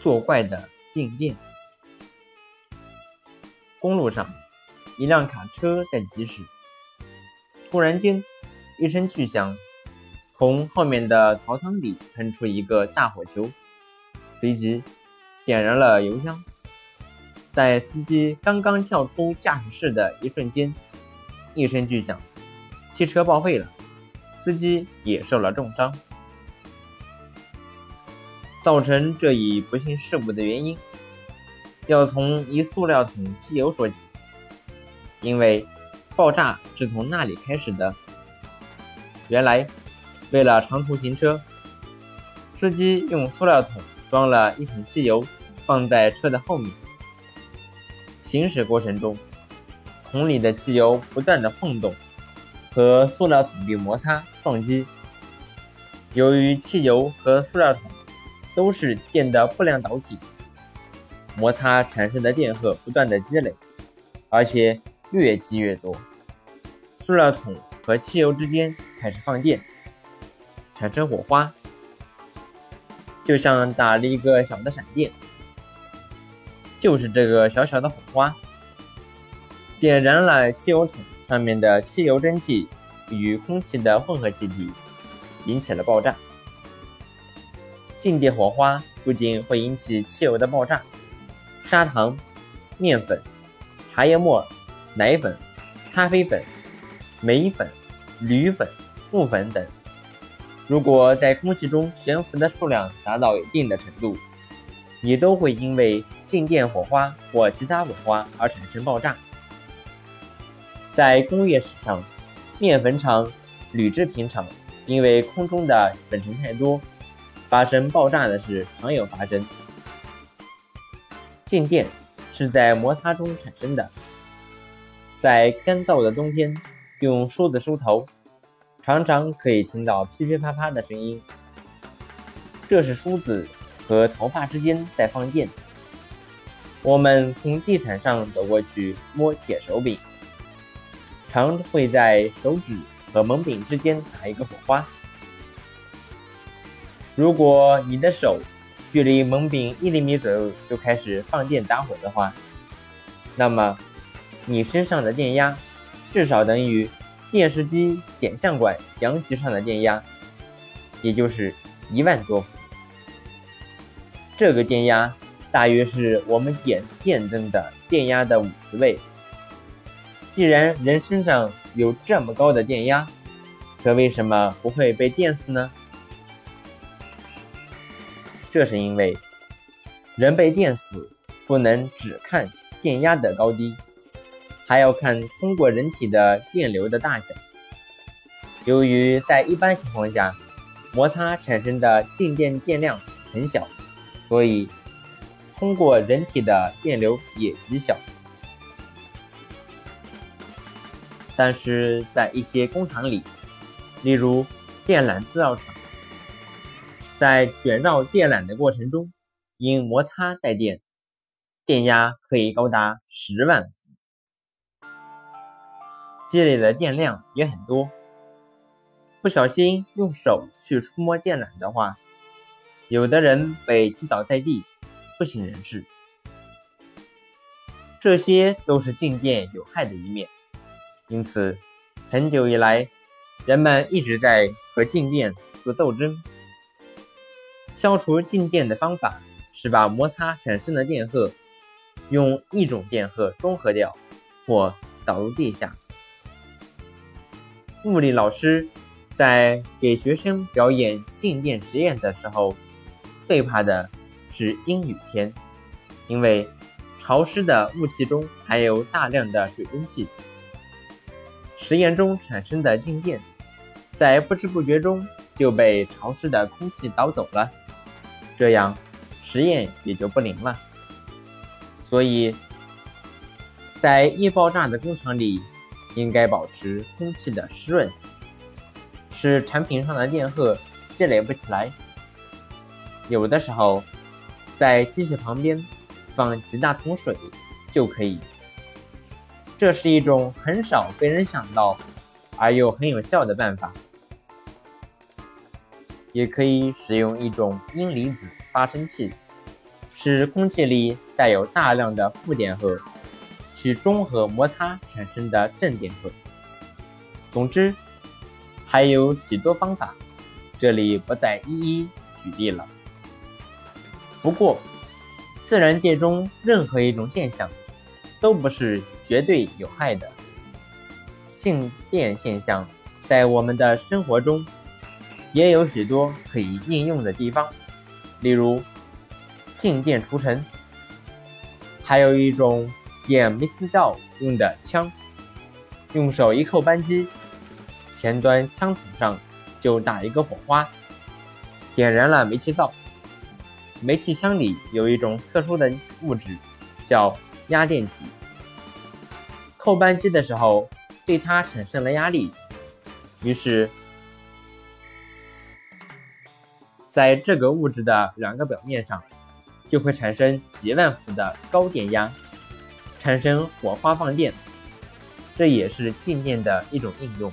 作怪的静电。公路上，一辆卡车在疾驶，突然间，一声巨响，从后面的槽舱里喷出一个大火球，随即点燃了油箱。在司机刚刚跳出驾驶室的一瞬间，一声巨响，汽车报废了，司机也受了重伤。造成这一不幸事故的原因，要从一塑料桶汽油说起。因为爆炸是从那里开始的。原来，为了长途行车，司机用塑料桶装了一桶汽油，放在车的后面。行驶过程中，桶里的汽油不断的晃动，和塑料桶壁摩擦撞击。由于汽油和塑料桶。都是电的不良导体，摩擦产生的电荷不断的积累，而且越积越多，塑料桶和汽油之间开始放电，产生火花，就像打了一个小的闪电，就是这个小小的火花，点燃了汽油桶上面的汽油蒸汽与空气的混合气体，引起了爆炸。静电火花不仅会引起汽油的爆炸，砂糖、面粉、茶叶末、奶粉、咖啡粉、镁粉、铝粉、木粉等，如果在空气中悬浮的数量达到一定的程度，也都会因为静电火花或其他火花而产生爆炸。在工业史上，面粉厂、铝制品厂因为空中的粉尘太多。发生爆炸的事常有发生。静电是在摩擦中产生的。在干燥的冬天，用梳子梳头，常常可以听到噼噼啪啪的声音，这是梳子和头发之间在放电。我们从地毯上走过去摸铁手柄，常会在手指和门柄之间打一个火花。如果你的手距离门柄一厘米左右就开始放电打火的话，那么你身上的电压至少等于电视机显像管阳极上的电压，也就是一万多伏。这个电压大约是我们点电灯的电压的五十倍。既然人身上有这么高的电压，可为什么不会被电死呢？这是因为，人被电死不能只看电压的高低，还要看通过人体的电流的大小。由于在一般情况下，摩擦产生的静电电量很小，所以通过人体的电流也极小。但是在一些工厂里，例如电缆制造厂。在卷绕电缆的过程中，因摩擦带电，电压可以高达十万伏，积累的电量也很多。不小心用手去触摸电缆的话，有的人被击倒在地，不省人事。这些都是静电有害的一面，因此，很久以来，人们一直在和静电做斗争。消除静电的方法是把摩擦产生的电荷用一种电荷中和掉，或导入地下。物理老师在给学生表演静电实验的时候，最怕的是阴雨天，因为潮湿的雾气中含有大量的水蒸气，实验中产生的静电在不知不觉中就被潮湿的空气导走了。这样，实验也就不灵了。所以，在易爆炸的工厂里，应该保持空气的湿润，使产品上的电荷积累不起来。有的时候，在机器旁边放几大桶水就可以。这是一种很少被人想到而又很有效的办法。也可以使用一种阴离子发生器，使空气里带有大量的负电荷，去中和摩擦产生的正电荷。总之，还有许多方法，这里不再一一举例了。不过，自然界中任何一种现象都不是绝对有害的。静电现象在我们的生活中也有许多可以应用的地方，例如。静电除尘，还有一种点煤气灶用的枪，用手一扣扳机，前端枪筒上就打一个火花，点燃了煤气灶。煤气枪里有一种特殊的物质，叫压电体。扣扳机的时候，对它产生了压力，于是，在这个物质的两个表面上。就会产生几万伏的高电压，产生火花放电，这也是静电的一种应用。